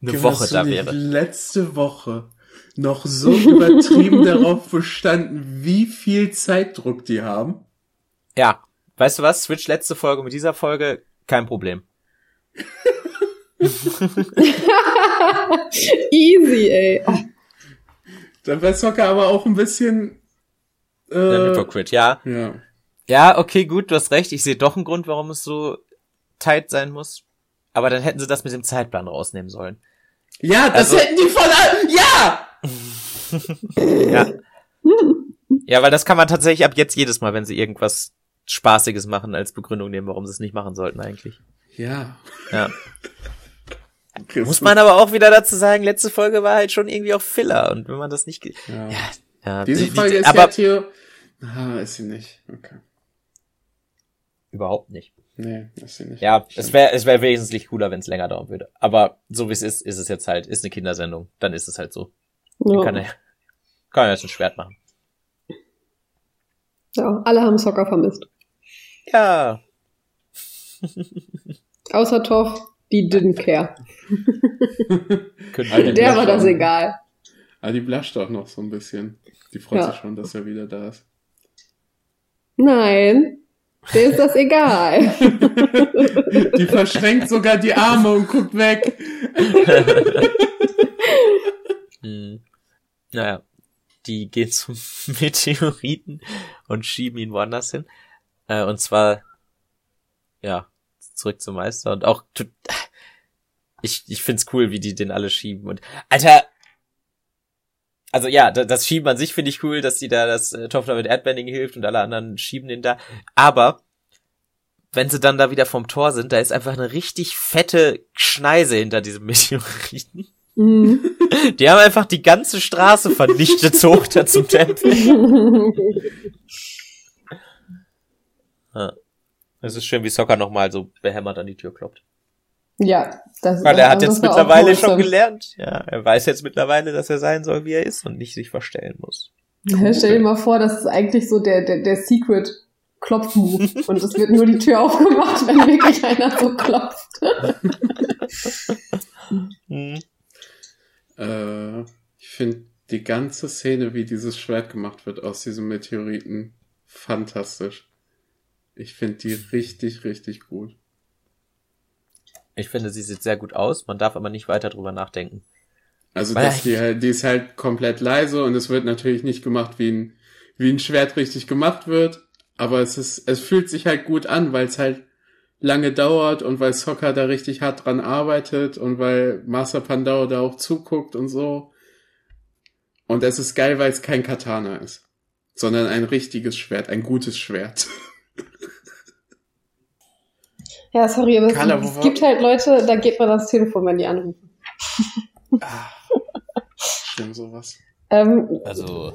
eine Kim, Woche da wäre? letzte Woche noch so übertrieben darauf bestanden, wie viel Zeitdruck die haben. Ja, weißt du was? Switch letzte Folge mit dieser Folge, kein Problem. Easy, ey. Da wäre Soccer aber auch ein bisschen. Äh, Hypocrite, ja. ja. Ja, okay, gut, du hast recht. Ich sehe doch einen Grund, warum es so tight sein muss. Aber dann hätten sie das mit dem Zeitplan rausnehmen sollen. Ja, das Also- hätten die von Ja! Ja. Ja, weil das kann man tatsächlich ab jetzt jedes Mal, wenn sie irgendwas Spaßiges machen, als Begründung nehmen, warum sie es nicht machen sollten eigentlich. Ja. Ja. Muss man aber auch wieder dazu sagen, letzte Folge war halt schon irgendwie auch Filler und wenn man das nicht, Ja. ja, ja, Diese die- die- Folge ist aber ja Theo. Ah, ist sie nicht. Okay. überhaupt nicht. Nee, ist sie nicht. Ja, es wäre es wäre wesentlich cooler, wenn es länger dauern würde. Aber so wie es ist, ist es jetzt halt, ist eine Kindersendung, dann ist es halt so. Dann kann Ja. er kann er jetzt ein Schwert machen. ja, alle haben Soccer vermisst. Ja, Außer Toff, die didn't care. wir Der war das auch- egal. Ah, die blascht auch noch so ein bisschen. Die freut Ja. sich schon, dass er wieder da ist. Nein, der ist das egal. Die verschränkt sogar die Arme und guckt weg. Hm. Naja, die gehen zum Meteoriten und schieben ihn woanders hin. Äh, und zwar, ja, zurück zum Meister. Und auch, ich, ich find's cool, wie die den alle schieben. Und, Alter, also ja, da- das Schieben an sich finde ich cool, dass die da das äh, Tochter mit Erdbending hilft und alle anderen schieben den da. Aber wenn sie dann da wieder vom Tor sind, da ist einfach eine richtig fette Schneise hinter diesem Meteoriten. Mhm. Die haben einfach die ganze Straße vernichtet so hoch da zum Tempel. Ja. Es ist schön, wie Soccer nochmal so behämmert an die Tür klopft. ja, das Weil er hat das jetzt mittlerweile schon gelernt. Ja, er weiß jetzt mittlerweile, dass er sein soll, wie er ist und nicht sich verstellen muss. Ja, stell dir mal vor, das ist eigentlich so der, der, der Secret Klopfmove und es wird nur die Tür aufgemacht, wenn wirklich einer so klopft. Hm. Äh, ich finde die ganze Szene, wie dieses Schwert gemacht wird aus diesem Meteoriten, fantastisch. Ich finde die richtig, richtig gut. Ich finde, sie sieht sehr gut aus. Man darf aber nicht weiter drüber nachdenken. Also Weil dass die halt, die ist halt komplett leise und es wird natürlich nicht gemacht, wie ein, wie ein Schwert richtig gemacht wird. Aber es ist, es fühlt sich halt gut an, weil es halt lange dauert und weil Soccer da richtig hart dran arbeitet und weil Master Pandau da auch zuguckt und so. Und es ist geil, weil es kein Katana ist, sondern ein richtiges Schwert, ein gutes Schwert. Ja, sorry, aber Carla, es, es gibt halt Leute, da geht man ans Telefon, wenn die anrufen. Schlimm sowas. Ähm, Also,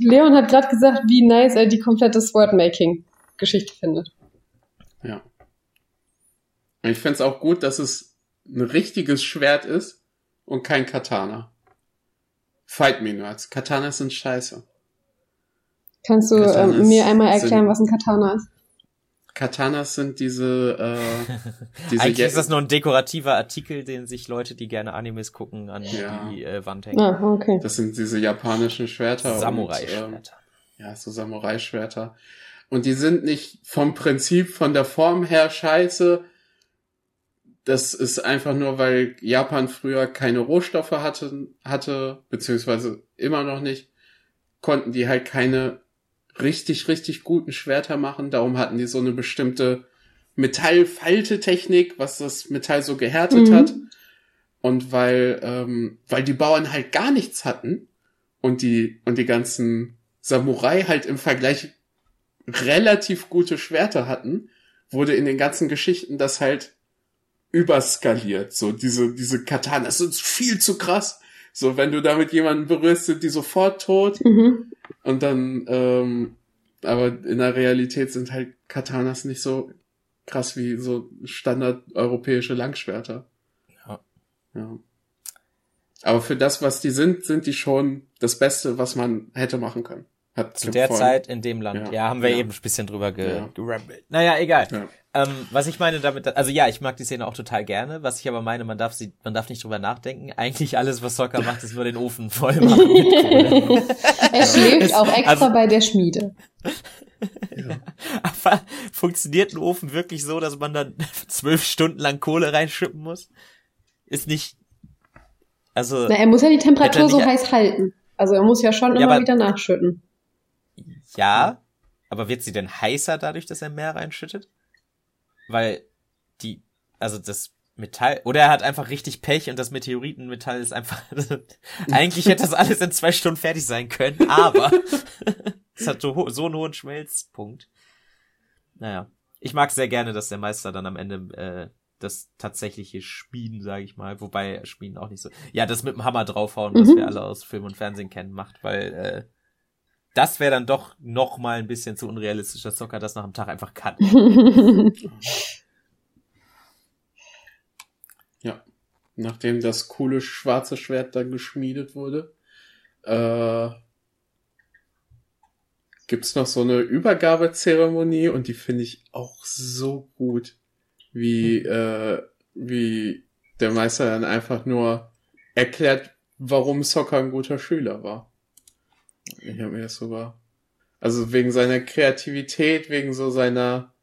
Leon hat gerade gesagt, wie nice er die komplette Swordmaking-Geschichte findet. Ja. Und ich find's auch gut, dass es ein richtiges Schwert ist und kein Katana. Fight me nerds. Katanas sind scheiße. Kannst du Katanas ähm, mir einmal erklären, sind- was ein Katana ist? Katanas sind diese, äh, diese Eigentlich ist das nur ein dekorativer Artikel, den sich Leute, die gerne Animes gucken, an Ja. die äh, Wand hängen. Ah, okay. das sind diese japanischen Schwerter. und, ähm, Samurai-Schwerter. Ja, so Samurai-Schwerter. Und die sind nicht vom Prinzip, von der Form her scheiße. Das ist einfach nur, weil Japan früher keine Rohstoffe hatte, hatte, beziehungsweise immer noch nicht, konnten die halt keine richtig, richtig guten Schwerter machen. Darum hatten die so eine bestimmte Metallfaltetechnik, was das Metall so gehärtet Mhm. hat. Und weil, ähm, weil die Bauern halt gar nichts hatten und die, und die ganzen Samurai halt im Vergleich relativ gute Schwerter hatten, wurde in den ganzen Geschichten das halt überskaliert. So, diese, diese Katanas sind viel zu krass. So, wenn du damit jemanden berührst, sind die sofort tot. Mhm. Und dann, ähm, aber in der Realität sind halt Katanas nicht so krass wie so standardeuropäische Langschwerter. Ja. Ja. Aber für das, was die sind, sind die schon das Beste, was man hätte machen können. Hat Zu der Zeit in dem Land. Ja, Ja. haben wir Ja. eben ein bisschen drüber ge Ja. gerambelt. Naja, egal. Ja. Ähm, was ich meine damit, also ja, ich mag die Szene auch total gerne. Was ich aber meine, man darf sie, man darf nicht drüber nachdenken. Eigentlich alles, was Soccer macht, ist nur den Ofen voll machen mit Kohle. Er schläft auch extra Also- bei der Schmiede. Ja. Aber funktioniert ein Ofen wirklich so, dass man dann zwölf Stunden lang Kohle reinschippen muss? Ist nicht, also, Na, er muss ja die Temperatur er so heiß halten. Also er muss ja schon Ja, immer aber- wieder nachschütten. Ja, aber wird sie denn heißer dadurch, dass er mehr reinschüttet? Weil die, also das Metall, oder er hat einfach richtig Pech und das Meteoritenmetall ist einfach, eigentlich hätte das alles in zwei Stunden fertig sein können, aber es hat so, so einen hohen Schmelzpunkt. Naja, ich mag sehr gerne, dass der Meister dann am Ende äh, das tatsächliche Schmieden, sage ich mal, wobei Schmieden auch nicht so, ja, das mit dem Hammer draufhauen, was Mhm. wir alle aus Film und Fernsehen kennen, macht, weil äh, das wäre dann doch noch mal ein bisschen zu unrealistisch, dass Zocker das nach dem Tag einfach kann. Ja. Nachdem das coole schwarze Schwert dann geschmiedet wurde, äh, gibt's noch so eine Übergabezeremonie und die finde ich auch so gut, wie, äh, wie der Meister dann einfach nur erklärt, warum Soccer ein guter Schüler war. Ich habe mir das sogar, also wegen seiner Kreativität, wegen so seiner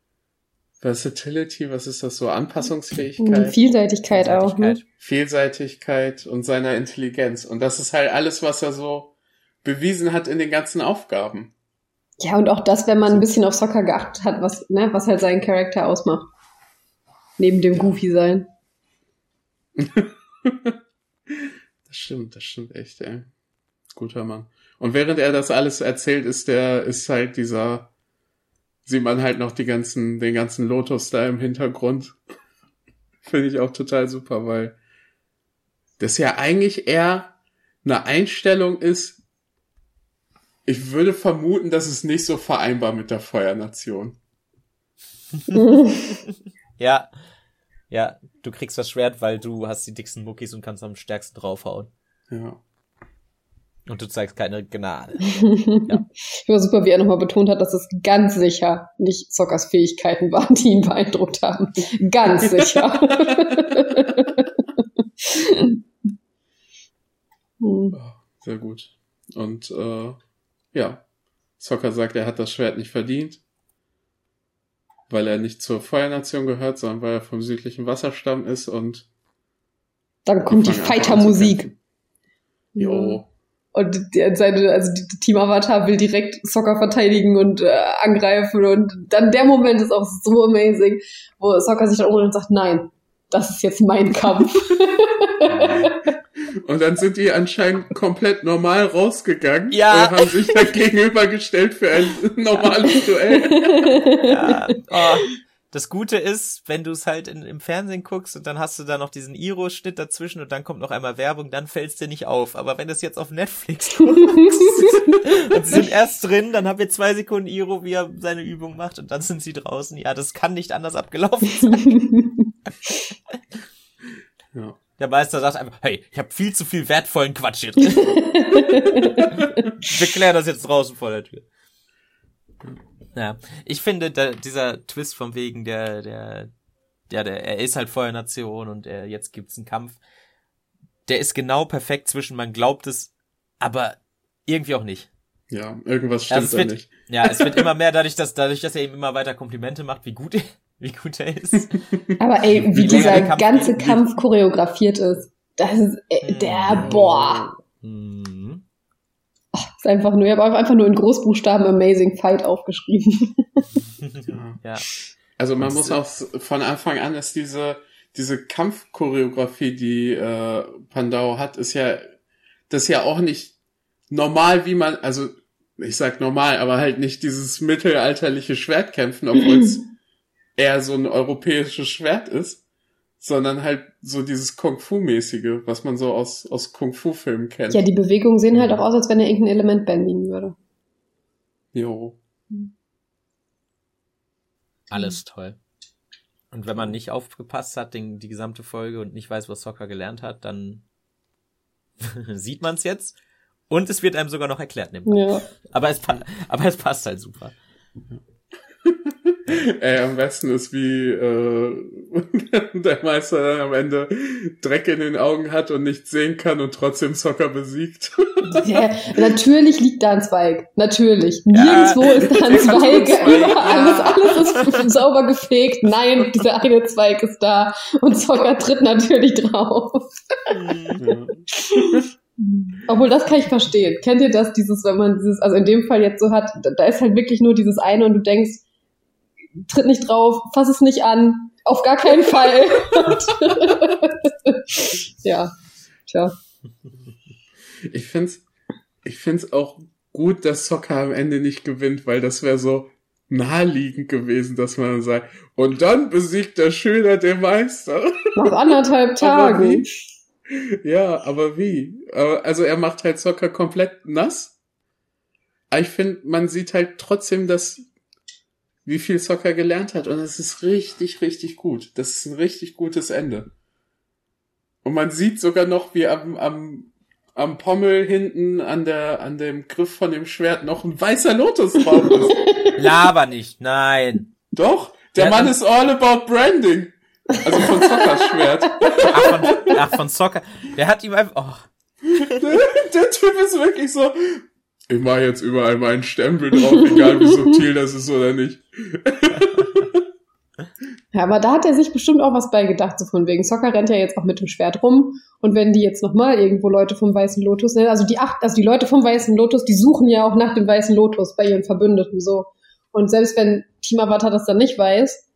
Versatility, was ist das so, Anpassungsfähigkeit? Vielseitigkeit auch, ne? Vielseitigkeit und seiner Intelligenz. Und das ist halt alles, was er so bewiesen hat in den ganzen Aufgaben. Ja, und auch das, wenn man ein bisschen auf Soccer geachtet hat, was, ne, was halt seinen Charakter ausmacht. Neben dem Goofy sein. Das stimmt, das stimmt echt, ey. Guter Mann. Und während er das alles erzählt, ist der, ist halt dieser, sieht man halt noch die ganzen, den ganzen Lotus da im Hintergrund. Finde ich auch total super, weil das ja eigentlich eher eine Einstellung ist. Ich würde vermuten, dass es nicht so vereinbar mit der Feuernation. Ja. Ja, du kriegst das Schwert, weil du hast die dicksten Muckis und kannst am stärksten draufhauen. Ja. Und du zeigst keine Gnade. Ich war super, wie er nochmal betont hat, dass es ganz sicher nicht Zockers Fähigkeiten waren, die ihn beeindruckt haben. Ganz sicher. Hm. Sehr gut. Und äh, ja, Soccer sagt, er hat das Schwert nicht verdient, weil er nicht zur Feuernation gehört, sondern weil er vom südlichen Wasserstamm ist und Dann kommt die Fighter-Musik. Jo. Und die, seine, also die, die Team Avatar will direkt Soccer verteidigen und äh, angreifen und dann der Moment ist auch so amazing, wo Soccer sich dann umdreht und sagt, nein, das ist jetzt mein Kampf. Und dann sind die anscheinend komplett normal rausgegangen Ja. und haben sich da gegenübergestellt für ein normales Duell. Ja, oh. Das Gute ist, wenn du es halt in, im Fernsehen guckst und dann hast du da noch diesen Iro-Schnitt dazwischen und dann kommt noch einmal Werbung, dann fällt's dir nicht auf. Aber wenn du es jetzt auf Netflix guckst und sie sind erst drin, dann habt ihr zwei Sekunden Iro, wie er seine Übung macht und dann sind sie draußen. Ja, das kann nicht anders abgelaufen sein. Ja. Der Meister sagt einfach, hey, ich habe viel zu viel wertvollen Quatsch hier drin. Wir klären das jetzt draußen vor der Tür. Ja, ich finde, da, dieser Twist vom wegen der, der, ja, der, er ist halt Feuernation und er, jetzt gibt's einen Kampf. Der ist genau perfekt zwischen, man glaubt es, aber irgendwie auch nicht. Ja, irgendwas stimmt Also es da wird, nicht. ja, es wird immer mehr dadurch, dass, dadurch, dass er ihm immer weiter Komplimente macht, wie gut, er- wie gut er ist. Aber ey, wie, Wie dieser Kampf ganze geht. Kampf choreografiert ist, das ist äh, der, boah, Mhm. ist einfach nur, ich habe einfach nur in Großbuchstaben Amazing Fight aufgeschrieben. Ja. Also man muss auch von Anfang an ist diese diese Kampfchoreografie, die äh, Pandau hat, ist ja das ist ja auch nicht normal, wie man also ich sag normal, aber halt nicht dieses mittelalterliche Schwertkämpfen, obwohl es eher so ein europäisches Schwert ist, sondern halt so dieses Kung Fu mäßige, was man so aus aus Kung Fu Filmen kennt. Ja, die Bewegungen sehen halt auch aus, als wenn er irgendein Element bändigen würde. jo. Alles toll. Und wenn man nicht aufgepasst hat, den, die gesamte Folge und nicht weiß, was Soccer gelernt hat, dann sieht man es jetzt. Und es wird einem sogar noch erklärt. Nämlich. Ja. Aber, es, aber es passt halt super. Ey, am besten ist, wie äh, der Meister dann am Ende Dreck in den Augen hat und nichts sehen kann und trotzdem Soccer besiegt. Ja, natürlich liegt da ein Zweig. Natürlich. Ja, Nirgendwo ist da ein der Zweig. Überall ja. ist alles ist sauber gefegt. Nein, dieser eine Zweig ist da. Und Zocker tritt natürlich drauf. ja. Obwohl, das kann ich verstehen. Kennt ihr das, dieses, wenn man dieses, also in dem Fall jetzt so hat, da, da ist halt wirklich nur dieses eine und du denkst, tritt nicht drauf, fass es nicht an, auf gar keinen Fall. ja, tja. Ich find's, ich find's auch gut, dass Soccer am Ende nicht gewinnt, weil das wäre so naheliegend gewesen, dass man dann sagt, und dann besiegt der Schüler den Meister. Nach anderthalb Tagen. Ja, aber wie? Also er macht halt Soccer komplett nass. Aber ich finde, man sieht halt trotzdem, dass wie viel Soccer gelernt hat und es ist richtig, richtig gut. Das ist ein richtig gutes Ende. Und man sieht sogar noch, wie am, am, am Pommel hinten an der, an dem Griff von dem Schwert noch ein weißer Lotus drauf ist. Laber nicht, nein. Doch, der Ja, Mann ist all about branding. Also von Soccers Schwert. Ach, von, ach, von Soccer. Der hat ihm einfach, oh, Der Typ ist wirklich so. Ich mache jetzt überall meinen Stempel drauf, egal wie subtil das ist oder nicht. Ja, aber da hat er sich bestimmt auch was bei gedacht, so von wegen. Soccer rennt ja jetzt auch mit dem Schwert rum. Und wenn die jetzt nochmal irgendwo Leute vom Weißen Lotus, ne, also die acht, also die Leute vom Weißen Lotus, die suchen ja auch nach dem Weißen Lotus bei ihren Verbündeten so. Und selbst wenn Team Avatar das dann nicht weiß,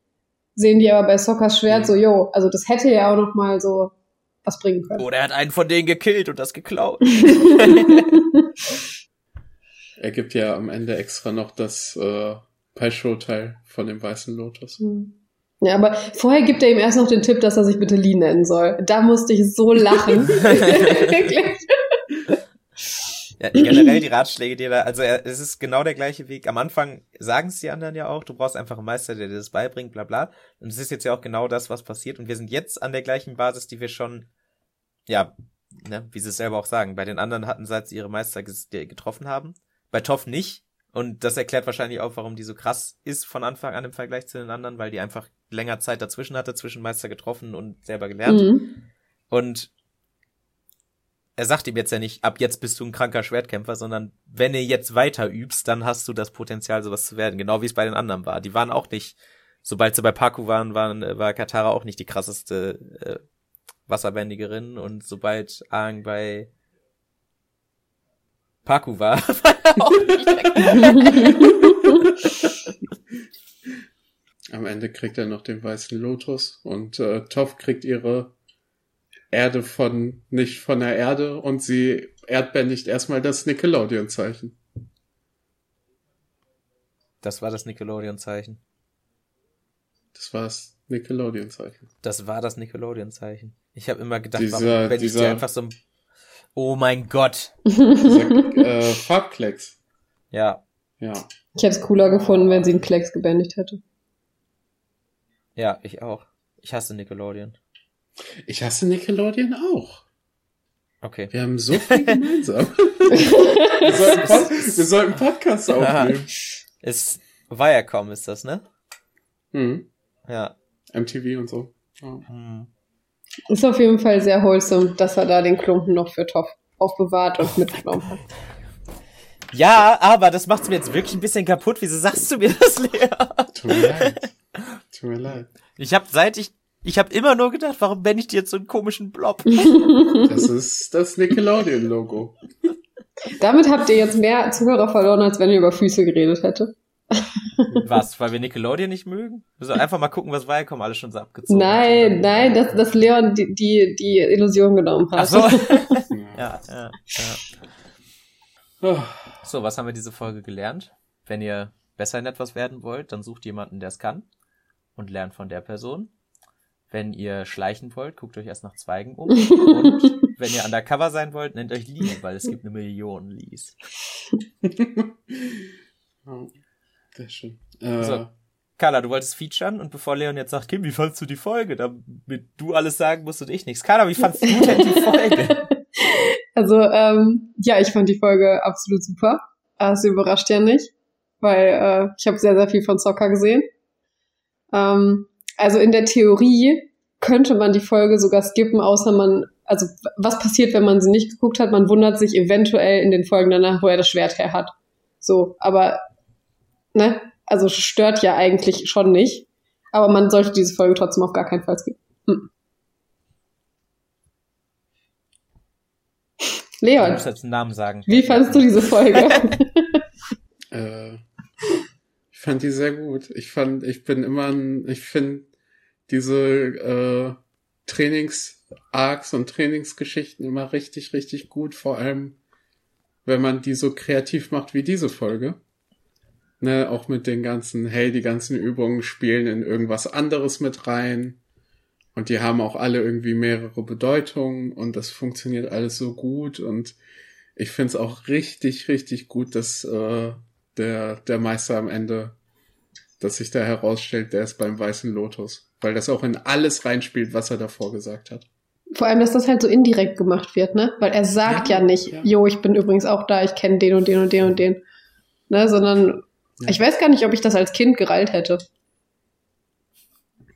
sehen die aber bei Soccers Schwert Mhm. so, yo, also das hätte ja auch noch mal so was bringen können. oh, der hat einen von denen gekillt und das geklaut. Er gibt ja am Ende extra noch das äh, Pai-Show-Teil von dem Weißen Lotus. Hm. Ja, aber vorher gibt er ihm erst noch den Tipp, dass er sich bitte Lee nennen soll. Da musste ich so lachen. Wirklich. Ja, generell die Ratschläge, die er da, also er, es ist genau der gleiche Weg. Am Anfang sagen es die anderen ja auch, du brauchst einfach einen Meister, der dir das beibringt, bla bla. Und es ist jetzt ja auch genau das, was passiert. Und wir sind jetzt an der gleichen Basis, die wir schon, ja, ne, wie sie es selber auch sagen, bei den anderen hatten, seit sie ihre Meister getroffen haben. Bei Toff nicht. Und das erklärt wahrscheinlich auch, warum die so krass ist von Anfang an im Vergleich zu den anderen, weil die einfach länger Zeit dazwischen hatte, zwischen Meister getroffen und selber gelernt. Mhm. Und er sagt ihm jetzt ja nicht, ab jetzt bist du ein kranker Schwertkämpfer, sondern wenn du jetzt weiter übst, dann hast du das Potenzial, sowas zu werden. Genau wie es bei den anderen war. Die waren auch nicht, sobald sie bei Paku waren, waren war Katara auch nicht die krasseste äh, Wasserbändigerin. Und sobald Aang bei Paku war, war er auch nicht Am Ende kriegt er noch den Weißen Lotus und äh, Toph kriegt ihre Erde von, nicht von der Erde und sie erdbändigt erstmal das Nickelodeon-Zeichen. Das war das Nickelodeon-Zeichen. Das war das Nickelodeon-Zeichen. Das war das Nickelodeon-Zeichen. Ich habe immer gedacht, Dieser- warum wenn ich dieser- dir einfach so ein Oh mein Gott. Dieser äh, Farbklecks. Ja, Ja. Ich hätte es cooler gefunden, wenn sie einen Klecks gebändigt hätte. ja, ich auch. Ich hasse Nickelodeon. Ich hasse Nickelodeon auch. Okay. Wir haben so viel gemeinsam. wir, sollten Pod wir sollten Podcasts aufnehmen. Ist Viacom ist das, ne? Mhm. Ja. MTV und so. Ja. Hm. Ist auf jeden Fall sehr wholesome, dass er da den Klumpen noch für Top aufbewahrt und mitgenommen hat. Ja, aber das macht's mir jetzt wirklich ein bisschen kaputt. Wieso sagst du mir das, Lea? Tut mir leid. Tut mir leid. Ich habe seit ich ich habe immer nur gedacht, warum bin ich dir jetzt so einen komischen Blob? Das ist das Nickelodeon-Logo. Damit habt ihr jetzt mehr Zuhörer verloren, als wenn ihr über Füße geredet hättet. Was, weil wir Nickelodeon nicht mögen? Wir sollen einfach mal gucken, was Viacom alles schon so abgezogen Nein, hat. nein, dass, dass Leon die, die, die Illusion genommen hat. Ach so. Ja. ja, ja, So, was haben wir diese Folge gelernt? Wenn ihr besser in etwas werden wollt, dann sucht jemanden, der es kann und lernt von der Person. Wenn ihr schleichen wollt, guckt euch erst nach Zweigen um. Und wenn ihr undercover sein wollt, nennt euch Lee, weil es gibt eine Million Lees. Sehr schön. Äh, So. Carla, du wolltest featuren und bevor Leon jetzt sagt, Kim, wie fandst du die Folge? Damit du alles sagen musst und ich nichts. Carla, wie fandst du denn die Folge? Also, ähm, ja, ich fand die Folge absolut super. Äh, Es überrascht ja nicht, weil äh, ich habe sehr, sehr viel von Soccer gesehen. Ähm, also in der Theorie könnte man die Folge sogar skippen, außer man, also was passiert, wenn man sie nicht geguckt hat? Man wundert sich eventuell in den Folgen danach, wo er das Schwert her hat. So, aber, ne, also stört ja eigentlich schon nicht. Aber man sollte diese Folge trotzdem auf gar keinen Fall skippen. Hm. Du Leon, musst jetzt einen Namen sagen. wie fandest du diese Folge? Äh, ich fand die sehr gut. Ich fand, ich bin immer ein, ich finde diese äh, Trainings-Arcs und Trainingsgeschichten immer richtig, richtig gut, vor allem wenn man die so kreativ macht wie diese Folge. Ne, auch mit den ganzen, hey, die ganzen Übungen spielen in irgendwas anderes mit rein. Und die haben auch alle irgendwie mehrere Bedeutungen und das funktioniert alles so gut und ich find's auch richtig, richtig gut, dass äh, der, der Meister am Ende, dass sich da herausstellt, der ist beim Weißen Lotus. Weil das auch in alles reinspielt, was er davor gesagt hat. Vor allem, dass das halt so indirekt gemacht wird, ne? Weil er sagt ja, Ja, nicht, ja. jo, ich bin übrigens auch da, ich kenne den und den und den und den. Ne? Sondern Ja. ich weiß gar nicht, ob ich das als Kind gereilt hätte.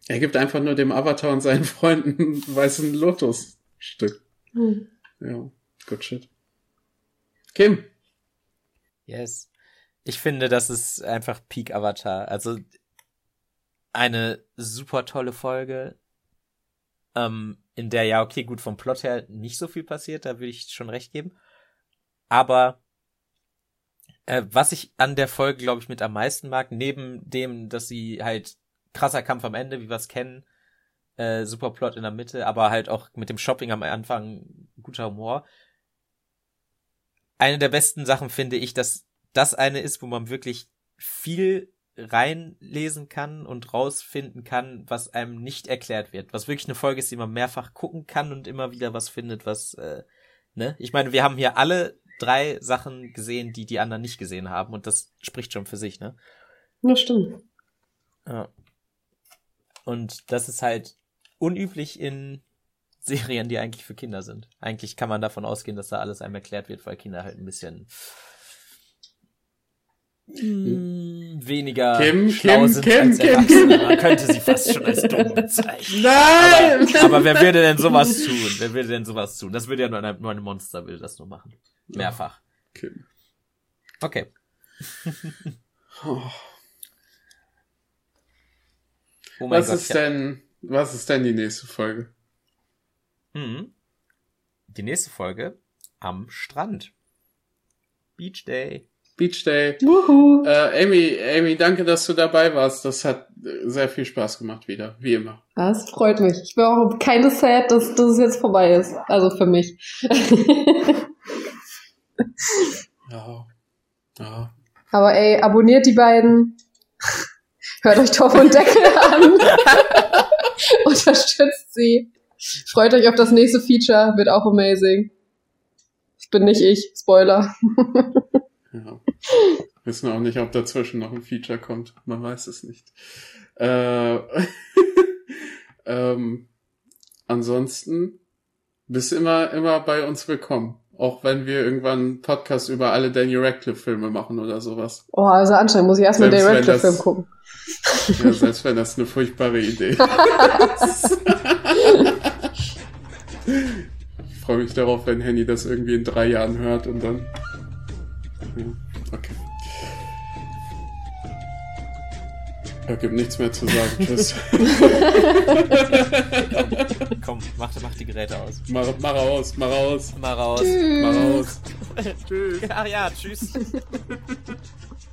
Er gibt einfach nur dem Avatar und seinen Freunden ein Weißen Lotus-Stück. Hm. Ja, good shit. Kim. Yes. Ich finde, das ist einfach Peak Avatar. Also eine super tolle Folge, ähm, in der ja, okay, gut, vom Plot her nicht so viel passiert, da würde ich schon recht geben. Aber äh, was ich an der Folge, glaube ich, mit am meisten mag, neben dem, dass sie halt krasser Kampf am Ende, wie wir es kennen, äh, super Plot in der Mitte, aber halt auch mit dem Shopping am Anfang guter Humor. Eine der besten Sachen finde ich, dass das eine ist, wo man wirklich viel reinlesen kann und rausfinden kann, was einem nicht erklärt wird. Was wirklich eine Folge ist, die man mehrfach gucken kann und immer wieder was findet, was, äh, ne? Ich meine, wir haben hier alle drei Sachen gesehen, die die anderen nicht gesehen haben und das spricht schon für sich, ne? Das stimmt. Ja. Und das ist halt unüblich in Serien, die eigentlich für Kinder sind. Eigentlich kann man davon ausgehen, dass da alles einem erklärt wird, weil Kinder halt ein bisschen mm, weniger Kim, schlau Kim, sind Kim, als Kim, Erwachsene. Man könnte sie fast schon als dumm bezeichnen. Nein! Aber, aber wer würde denn sowas tun? Wer würde denn sowas tun? Das würde ja nur ein, nur ein Monster will das nur machen. Mehrfach. Kim. Okay. Oh. Oh Was Gott. ist hab- denn, was ist denn die nächste Folge? Mhm. Die nächste Folge am Strand. Beach Day. Beach Day. Wuhu. Äh, Amy, Amy, danke, dass du dabei warst. Das hat sehr viel Spaß gemacht wieder, wie immer. Das freut mich. Ich bin auch keine sad, dass, es jetzt vorbei ist. Also für mich. Ja. Ja. Aber ey, abonniert die beiden. Hört euch Topf und Deckel an. Unterstützt sie. Freut euch auf das nächste Feature. Wird auch amazing. Das bin nicht ich. Spoiler. Ja. Wissen auch nicht, ob dazwischen noch ein Feature kommt. Man weiß es nicht. Äh, ähm, ansonsten bist immer, immer bei uns willkommen. Auch wenn wir irgendwann einen Podcast über alle Daniel Radcliffe-Filme machen oder sowas. Oh, also anscheinend muss ich erstmal den Radcliffe-Film gucken. Ja, selbst wenn das eine furchtbare Idee ist. Ich freue mich darauf, wenn Henny das irgendwie in drei Jahren hört und dann. Ja, okay. Da gibt nichts mehr zu sagen. Tschüss. Komm, mach, mach die Geräte aus. mach, mach aus, mach aus, Mal raus. mach aus. Tschüss. Ach ja, tschüss.